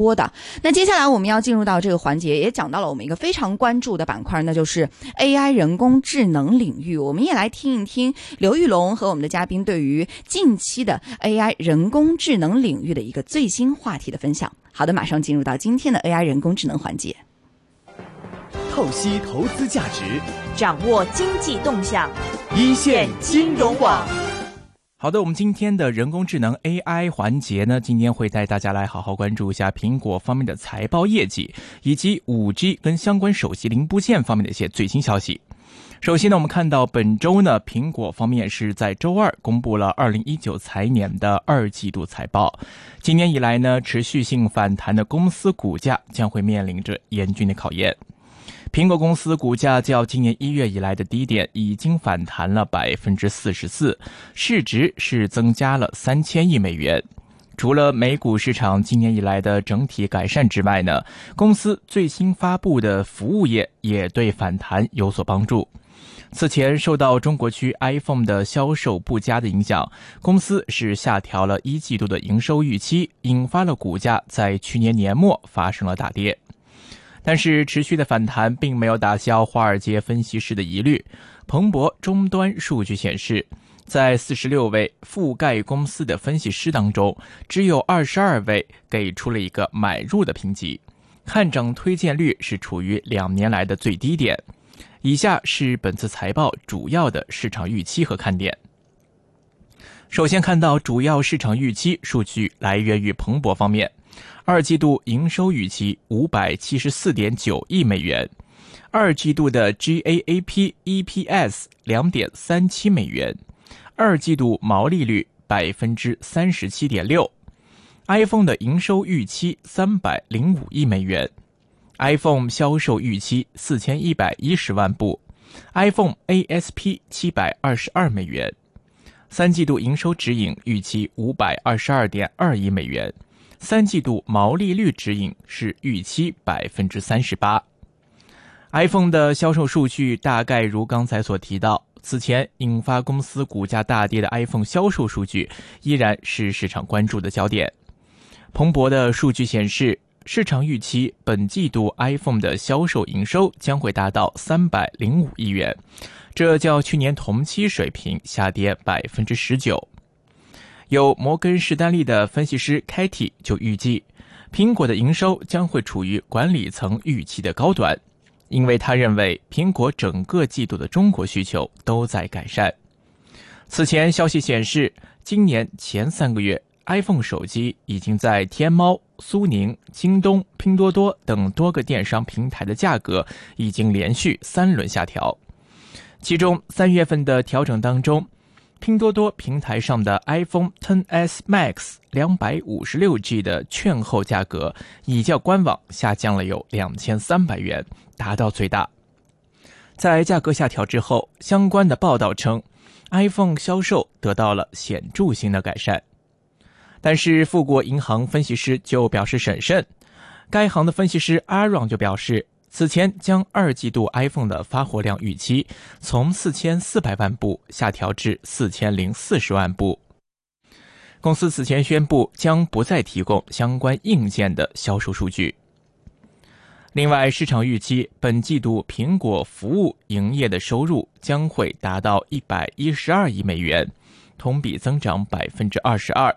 多的。那接下来我们要进入到这个环节，也讲到了我们一个非常关注的板块，那就是 AI 人工智能领域。我们也来听一听刘玉龙和我们的嘉宾对于近期的 AI 人工智能领域的一个最新话题的分享。好的，马上进入到今天的 AI 人工智能环节，透析投资价值，掌握经济动向，一线金融网。好的，我们今天的人工智能 AI 环节呢，今天会带大家来好好关注一下苹果方面的财报业绩，以及五 G 跟相关手机零部件方面的一些最新消息。首先呢，我们看到本周呢，苹果方面是在周二公布了二零一九财年的二季度财报。今年以来呢，持续性反弹的公司股价将会面临着严峻的考验。苹果公司股价较今年一月以来的低点已经反弹了百分之四十四，市值是增加了三千亿美元。除了美股市场今年以来的整体改善之外呢，公司最新发布的服务业也对反弹有所帮助。此前受到中国区 iPhone 的销售不佳的影响，公司是下调了一季度的营收预期，引发了股价在去年年末发生了大跌。但是持续的反弹并没有打消华尔街分析师的疑虑。彭博终端数据显示，在四十六位覆盖公司的分析师当中，只有二十二位给出了一个买入的评级，看涨推荐率是处于两年来的最低点。以下是本次财报主要的市场预期和看点。首先看到主要市场预期数据来源于彭博方面。二季度营收预期五百七十四点九亿美元，二季度的 GAAP EPS 两点三七美元，二季度毛利率百分之三十七点六。iPhone 的营收预期三百零五亿美元，iPhone 销售预期四千一百一十万部，iPhone ASP 七百二十二美元，三季度营收指引预期五百二十二点二亿美元。三季度毛利率指引是预期百分之三十八。iPhone 的销售数据大概如刚才所提到，此前引发公司股价大跌的 iPhone 销售数据依然是市场关注的焦点。彭博的数据显示，市场预期本季度 iPhone 的销售营收将会达到三百零五亿元，这较去年同期水平下跌百分之十九。有摩根士丹利的分析师 k a t 就预计，苹果的营收将会处于管理层预期的高端，因为他认为苹果整个季度的中国需求都在改善。此前消息显示，今年前三个月，iPhone 手机已经在天猫、苏宁、京东、拼多多等多个电商平台的价格已经连续三轮下调，其中三月份的调整当中。拼多多平台上的 iPhone XS Max 两百五十六 G 的券后价格，已较官网下降了有两千三百元，达到最大。在价格下调之后，相关的报道称，iPhone 销售得到了显著性的改善。但是富国银行分析师就表示审慎，该行的分析师 Aaron 就表示。此前将二季度 iPhone 的发货量预期从四千四百万部下调至四千零四十万部。公司此前宣布将不再提供相关硬件的销售数据。另外，市场预期本季度苹果服务营业的收入将会达到一百一十二亿美元，同比增长百分之二十二。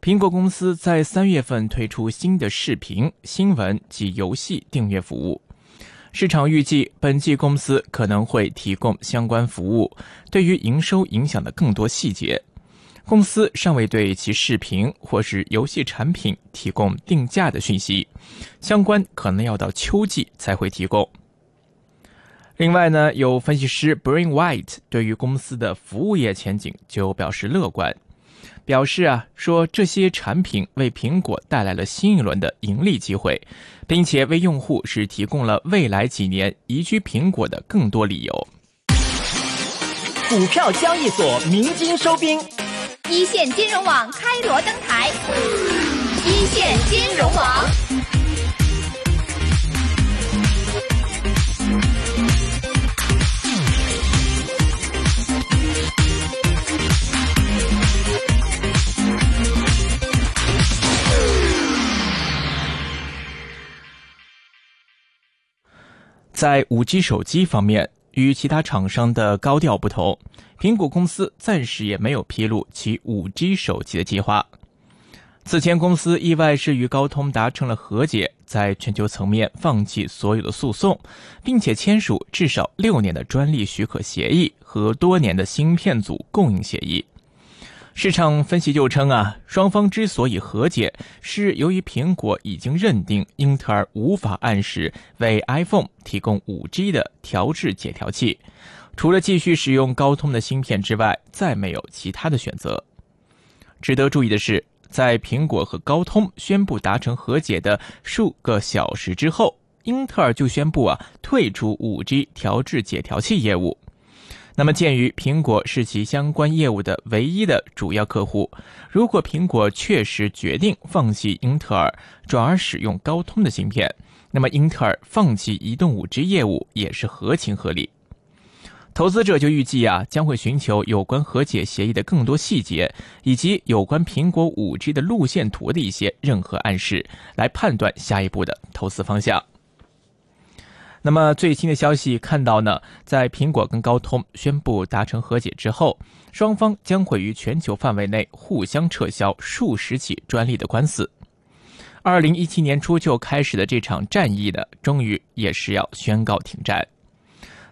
苹果公司在三月份推出新的视频、新闻及游戏订阅服务。市场预计，本季公司可能会提供相关服务。对于营收影响的更多细节，公司尚未对其视频或是游戏产品提供定价的讯息，相关可能要到秋季才会提供。另外呢，有分析师 Brain White 对于公司的服务业前景就表示乐观。表示啊，说这些产品为苹果带来了新一轮的盈利机会，并且为用户是提供了未来几年移居苹果的更多理由。股票交易所鸣金收兵，一线金融网开锣登台，一线金融网。在五 G 手机方面，与其他厂商的高调不同，苹果公司暂时也没有披露其五 G 手机的计划。此前，公司意外是与高通达成了和解，在全球层面放弃所有的诉讼，并且签署至少六年的专利许可协议和多年的芯片组供应协议。市场分析就称啊，双方之所以和解，是由于苹果已经认定英特尔无法按时为 iPhone 提供 5G 的调制解调器，除了继续使用高通的芯片之外，再没有其他的选择。值得注意的是，在苹果和高通宣布达成和解的数个小时之后，英特尔就宣布啊退出 5G 调制解调器业务。那么，鉴于苹果是其相关业务的唯一的主要客户，如果苹果确实决定放弃英特尔，转而使用高通的芯片，那么英特尔放弃移动五 G 业务也是合情合理。投资者就预计啊，将会寻求有关和解协议的更多细节，以及有关苹果五 G 的路线图的一些任何暗示，来判断下一步的投资方向。那么最新的消息看到呢，在苹果跟高通宣布达成和解之后，双方将会于全球范围内互相撤销数十起专利的官司。二零一七年初就开始的这场战役呢，终于也是要宣告停战。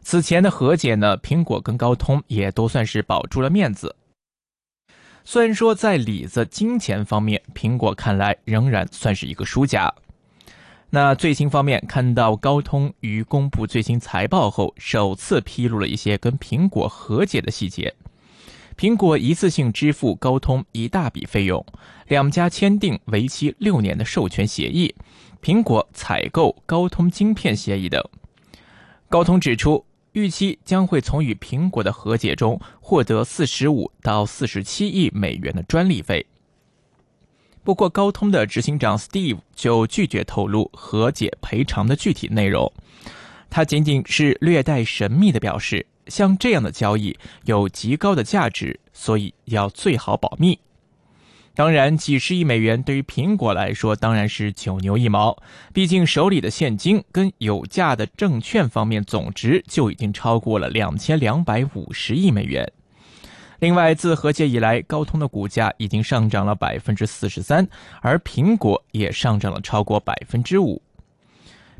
此前的和解呢，苹果跟高通也都算是保住了面子。虽然说在里子金钱方面，苹果看来仍然算是一个输家。那最新方面，看到高通于公布最新财报后，首次披露了一些跟苹果和解的细节。苹果一次性支付高通一大笔费用，两家签订为期六年的授权协议，苹果采购高通晶片协议等。高通指出，预期将会从与苹果的和解中获得四十五到四十七亿美元的专利费。不过，高通的执行长 Steve 就拒绝透露和解赔偿的具体内容，他仅仅是略带神秘的表示，像这样的交易有极高的价值，所以要最好保密。当然，几十亿美元对于苹果来说当然是九牛一毛，毕竟手里的现金跟有价的证券方面总值就已经超过了两千两百五十亿美元。另外，自和解以来，高通的股价已经上涨了百分之四十三，而苹果也上涨了超过百分之五。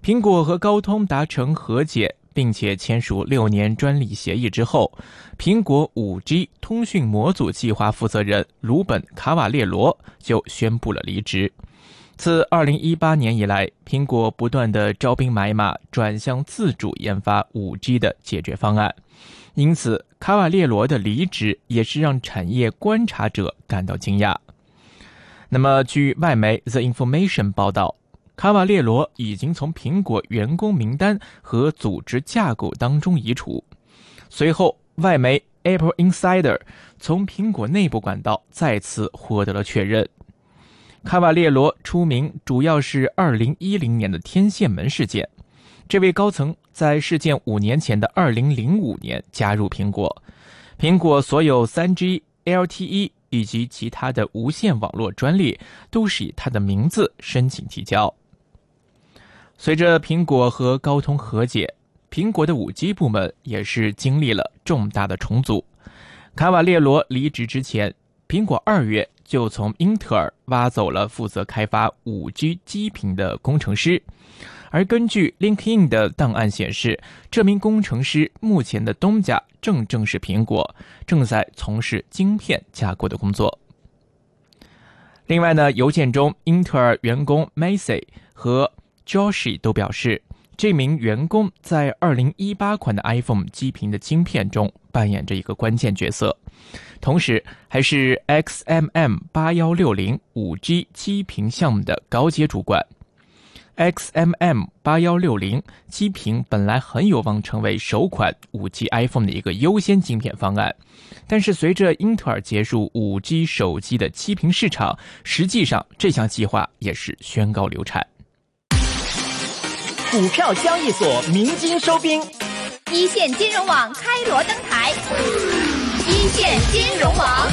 苹果和高通达成和解，并且签署六年专利协议之后，苹果五 G 通讯模组计划负责人鲁本·卡瓦列罗就宣布了离职。自二零一八年以来，苹果不断的招兵买马，转向自主研发五 G 的解决方案。因此，卡瓦列罗的离职也是让产业观察者感到惊讶。那么，据外媒《The Information》报道，卡瓦列罗已经从苹果员工名单和组织架构当中移除。随后，外媒 Apple Insider 从苹果内部管道再次获得了确认。卡瓦列罗出名主要是2010年的天线门事件。这位高层在事件五年前的二零零五年加入苹果，苹果所有三 G、LTE 以及其他的无线网络专利都是以他的名字申请提交。随着苹果和高通和解，苹果的五 G 部门也是经历了重大的重组。卡瓦列罗离职之前，苹果二月就从英特尔挖走了负责开发五 G 基频的工程师。而根据 LinkedIn 的档案显示，这名工程师目前的东家正正是苹果，正在从事晶片架构的工作。另外呢，邮件中，英特尔员工 Macy 和 Joshi 都表示，这名员工在2018款的 iPhone 基屏的晶片中扮演着一个关键角色，同时还是 XMM 8160 5G 基屏项目的高阶主管。XMM 八幺六零基屏本来很有望成为首款五 G iPhone 的一个优先晶片方案，但是随着英特尔结束五 G 手机的基屏市场，实际上这项计划也是宣告流产。股票交易所鸣金收兵，一线金融网开锣登台，一线金融网。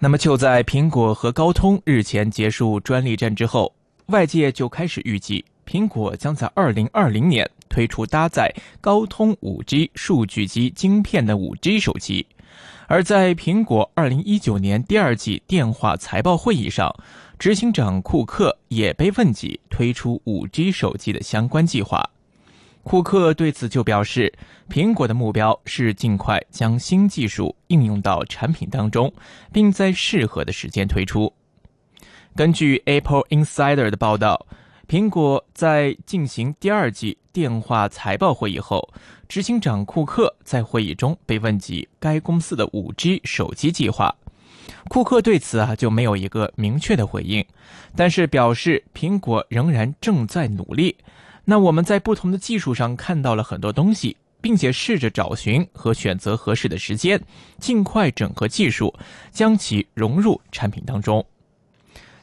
那么就在苹果和高通日前结束专利战之后。外界就开始预计，苹果将在二零二零年推出搭载高通五 G 数据机晶片的五 G 手机。而在苹果二零一九年第二季电话财报会议上，执行长库克也被问及推出五 G 手机的相关计划。库克对此就表示，苹果的目标是尽快将新技术应用到产品当中，并在适合的时间推出。根据 Apple Insider 的报道，苹果在进行第二季电话财报会议后，执行长库克在会议中被问及该公司的 5G 手机计划。库克对此啊就没有一个明确的回应，但是表示苹果仍然正在努力。那我们在不同的技术上看到了很多东西，并且试着找寻和选择合适的时间，尽快整合技术，将其融入产品当中。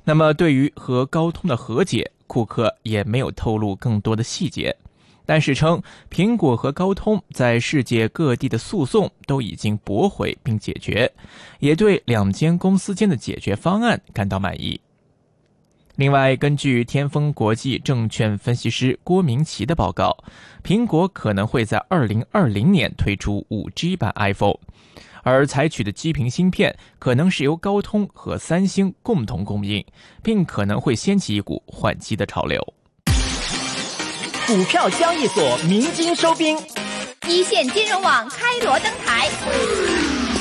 那么，对于和高通的和解，库克也没有透露更多的细节，但是称苹果和高通在世界各地的诉讼都已经驳回并解决，也对两间公司间的解决方案感到满意。另外，根据天风国际证券分析师郭明奇的报告，苹果可能会在二零二零年推出五 G 版 iPhone，而采取的基频芯片可能是由高通和三星共同供应，并可能会掀起一股换机的潮流。股票交易所鸣金收兵，一线金融网开锣登台，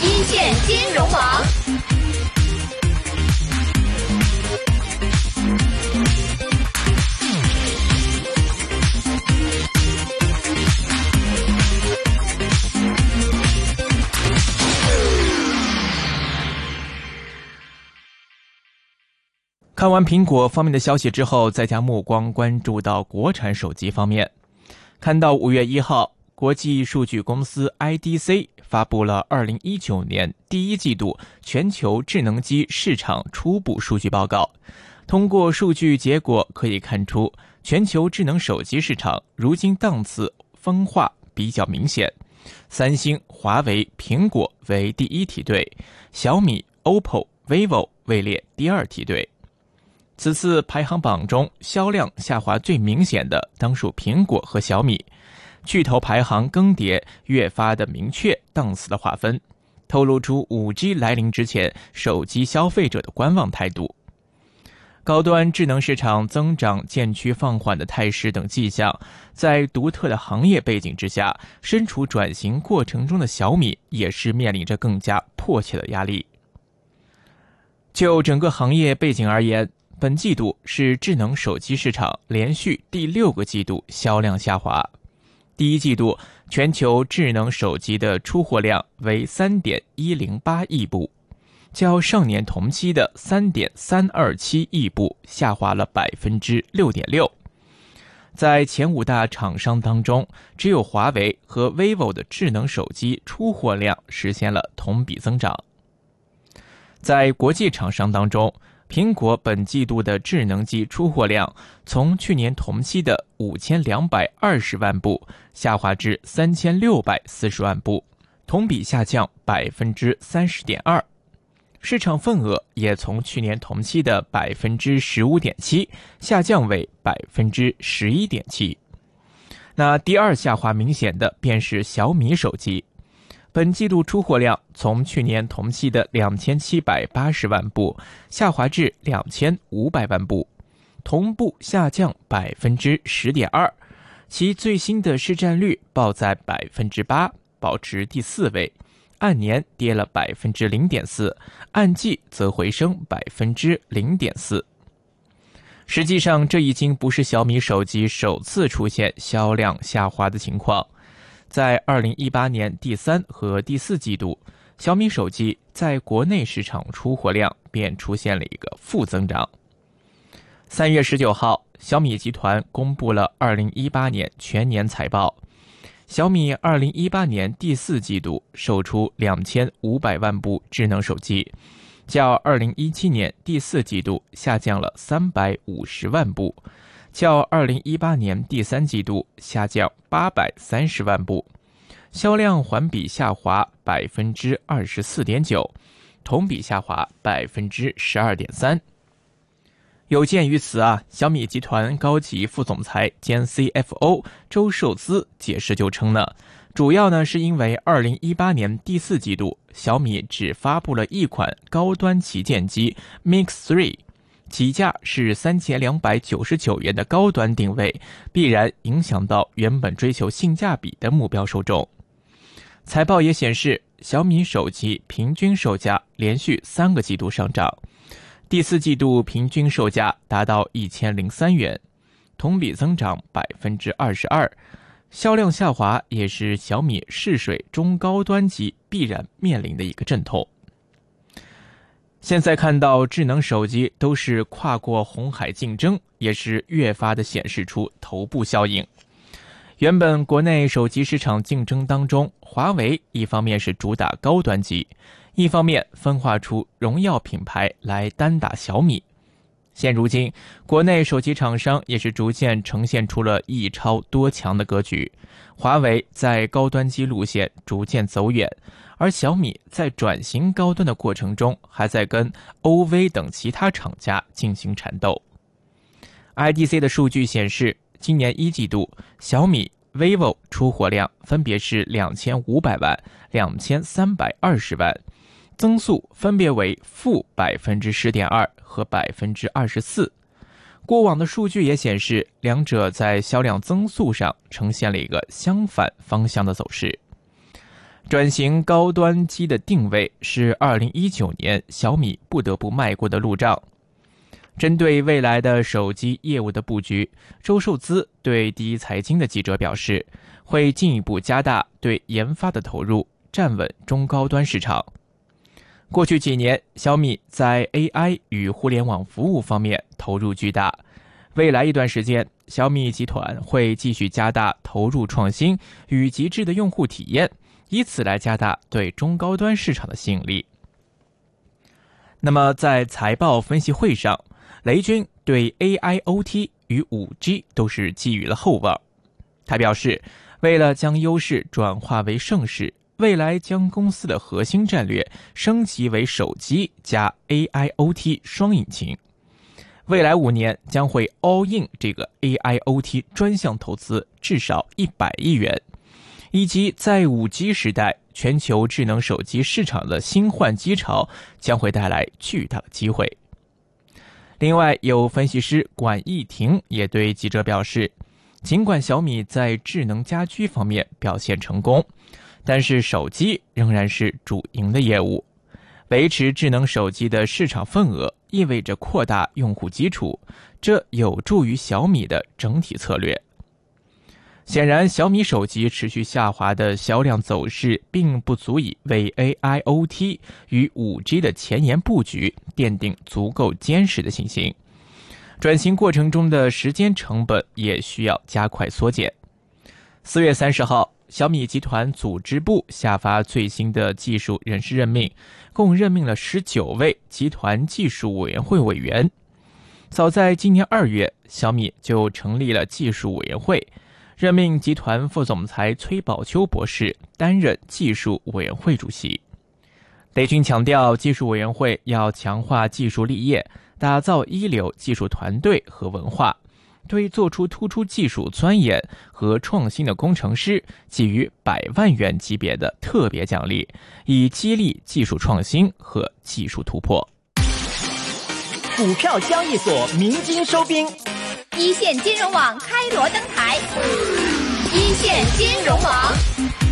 一线金融网。看完苹果方面的消息之后，再将目光关注到国产手机方面。看到五月一号，国际数据公司 IDC 发布了二零一九年第一季度全球智能机市场初步数据报告。通过数据结果可以看出，全球智能手机市场如今档次分化比较明显，三星、华为、苹果为第一梯队，小米、OPPO、vivo 位列第二梯队。此次排行榜中，销量下滑最明显的当属苹果和小米。巨头排行更迭越发的明确档次的划分，透露出五 G 来临之前手机消费者的观望态度。高端智能市场增长渐趋放缓的态势等迹象，在独特的行业背景之下，身处转型过程中的小米也是面临着更加迫切的压力。就整个行业背景而言。本季度是智能手机市场连续第六个季度销量下滑。第一季度全球智能手机的出货量为三点一零八亿部，较上年同期的三点三二七亿部下滑了百分之六点六。在前五大厂商当中，只有华为和 vivo 的智能手机出货量实现了同比增长。在国际厂商当中，苹果本季度的智能机出货量从去年同期的五千两百二十万部下滑至三千六百四十万部，同比下降百分之三十点二，市场份额也从去年同期的百分之十五点七下降为百分之十一点七。那第二下滑明显的便是小米手机。本季度出货量从去年同期的两千七百八十万部下滑至两千五百万部，同步下降百分之十点二，其最新的市占率报在百分之八，保持第四位，按年跌了百分之零点四，按季则回升百分之零点四。实际上，这已经不是小米手机首次出现销量下滑的情况。在二零一八年第三和第四季度，小米手机在国内市场出货量便出现了一个负增长。三月十九号，小米集团公布了二零一八年全年财报，小米二零一八年第四季度售出两千五百万部智能手机，较二零一七年第四季度下降了三百五十万部。较二零一八年第三季度下降八百三十万部，销量环比下滑百分之二十四点九，同比下滑百分之十二点三。有鉴于此啊，小米集团高级副总裁兼 CFO 周受资解释就称呢，主要呢是因为二零一八年第四季度小米只发布了一款高端旗舰机 Mix Three。起价是三千两百九十九元的高端定位，必然影响到原本追求性价比的目标受众。财报也显示，小米手机平均售价连续三个季度上涨，第四季度平均售价达到一千零三元，同比增长百分之二十二。销量下滑也是小米试水中高端机必然面临的一个阵痛。现在看到智能手机都是跨过红海竞争，也是越发的显示出头部效应。原本国内手机市场竞争当中，华为一方面是主打高端机，一方面分化出荣耀品牌来单打小米。现如今，国内手机厂商也是逐渐呈现出了一超多强的格局。华为在高端机路线逐渐走远。而小米在转型高端的过程中，还在跟 OV 等其他厂家进行缠斗。IDC 的数据显示，今年一季度小米、vivo 出货量分别是两千五百万、两千三百二十万，增速分别为负百分之十点二和百分之二十四。过往的数据也显示，两者在销量增速上呈现了一个相反方向的走势。转型高端机的定位是二零一九年小米不得不迈过的路障。针对未来的手机业务的布局，周受资对第一财经的记者表示，会进一步加大对研发的投入，站稳中高端市场。过去几年，小米在 AI 与互联网服务方面投入巨大，未来一段时间，小米集团会继续加大投入创新与极致的用户体验。以此来加大对中高端市场的吸引力。那么，在财报分析会上，雷军对 AIoT 与 5G 都是寄予了厚望。他表示，为了将优势转化为盛世，未来将公司的核心战略升级为手机加 AIoT 双引擎。未来五年将会 all in 这个 AIoT 专项投资至少一百亿元。以及在五 G 时代，全球智能手机市场的新换机潮将会带来巨大的机会。另外，有分析师管义婷也对记者表示，尽管小米在智能家居方面表现成功，但是手机仍然是主营的业务。维持智能手机的市场份额，意味着扩大用户基础，这有助于小米的整体策略。显然，小米手机持续下滑的销量走势，并不足以为 AIoT 与 5G 的前沿布局奠定足够坚实的信心。转型过程中的时间成本也需要加快缩减。四月三十号，小米集团组织部下发最新的技术人事任命，共任命了十九位集团技术委员会委员。早在今年二月，小米就成立了技术委员会。任命集团副总裁崔宝秋博士担任技术委员会主席。雷军强调，技术委员会要强化技术立业，打造一流技术团队和文化，对做出突出技术钻研和创新的工程师给予百万元级别的特别奖励，以激励技术创新和技术突破。股票交易所鸣金收兵。一线金融网开锣登台，一线金融网。